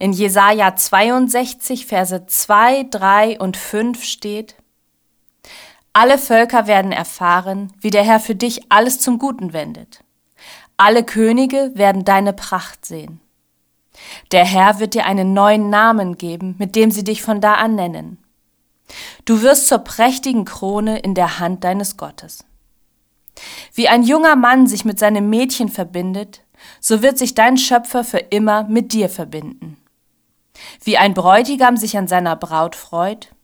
In Jesaja 62, Verse 2, 3 und 5 steht: Alle Völker werden erfahren, wie der Herr für dich alles zum Guten wendet. Alle Könige werden deine Pracht sehen. Der Herr wird dir einen neuen Namen geben, mit dem sie dich von da an nennen. Du wirst zur prächtigen Krone in der Hand deines Gottes. Wie ein junger Mann sich mit seinem Mädchen verbindet, so wird sich dein Schöpfer für immer mit dir verbinden. Wie ein Bräutigam sich an seiner Braut freut,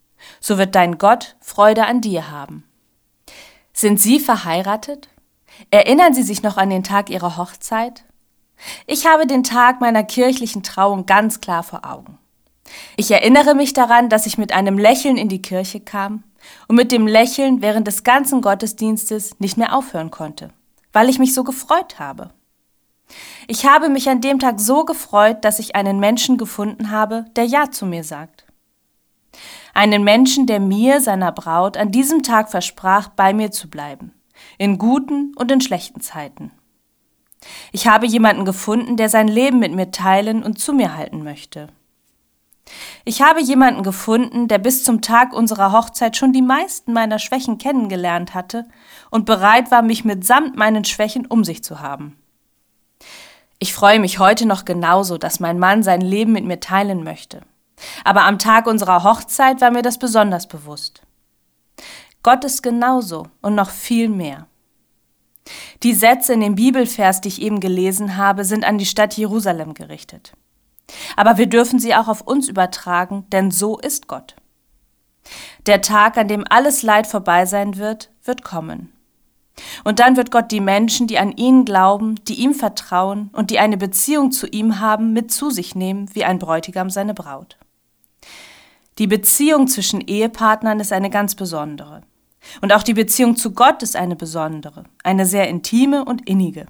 so wird dein Gott Freude an dir haben. Sind Sie verheiratet? Erinnern Sie sich noch an den Tag Ihrer Hochzeit? Ich habe den Tag meiner kirchlichen Trauung ganz klar vor Augen. Ich erinnere mich daran, dass ich mit einem Lächeln in die Kirche kam und mit dem Lächeln während des ganzen Gottesdienstes nicht mehr aufhören konnte, weil ich mich so gefreut habe. Ich habe mich an dem Tag so gefreut, dass ich einen Menschen gefunden habe, der Ja zu mir sagt. Einen Menschen, der mir, seiner Braut, an diesem Tag versprach, bei mir zu bleiben, in guten und in schlechten Zeiten. Ich habe jemanden gefunden, der sein Leben mit mir teilen und zu mir halten möchte. Ich habe jemanden gefunden, der bis zum Tag unserer Hochzeit schon die meisten meiner Schwächen kennengelernt hatte und bereit war, mich mitsamt meinen Schwächen um sich zu haben. Ich freue mich heute noch genauso, dass mein Mann sein Leben mit mir teilen möchte. Aber am Tag unserer Hochzeit war mir das besonders bewusst. Gott ist genauso und noch viel mehr. Die Sätze in dem Bibelvers, die ich eben gelesen habe, sind an die Stadt Jerusalem gerichtet. Aber wir dürfen sie auch auf uns übertragen, denn so ist Gott. Der Tag, an dem alles Leid vorbei sein wird, wird kommen. Und dann wird Gott die Menschen, die an ihn glauben, die ihm vertrauen und die eine Beziehung zu ihm haben, mit zu sich nehmen, wie ein Bräutigam seine Braut. Die Beziehung zwischen Ehepartnern ist eine ganz besondere. Und auch die Beziehung zu Gott ist eine besondere, eine sehr intime und innige.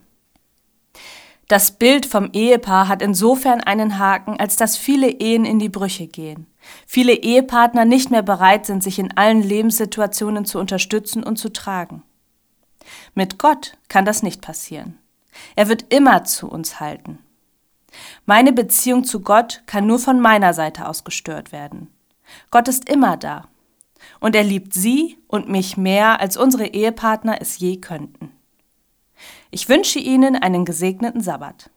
Das Bild vom Ehepaar hat insofern einen Haken, als dass viele Ehen in die Brüche gehen. Viele Ehepartner nicht mehr bereit sind, sich in allen Lebenssituationen zu unterstützen und zu tragen. Mit Gott kann das nicht passieren. Er wird immer zu uns halten. Meine Beziehung zu Gott kann nur von meiner Seite aus gestört werden. Gott ist immer da. Und er liebt sie und mich mehr, als unsere Ehepartner es je könnten. Ich wünsche Ihnen einen gesegneten Sabbat.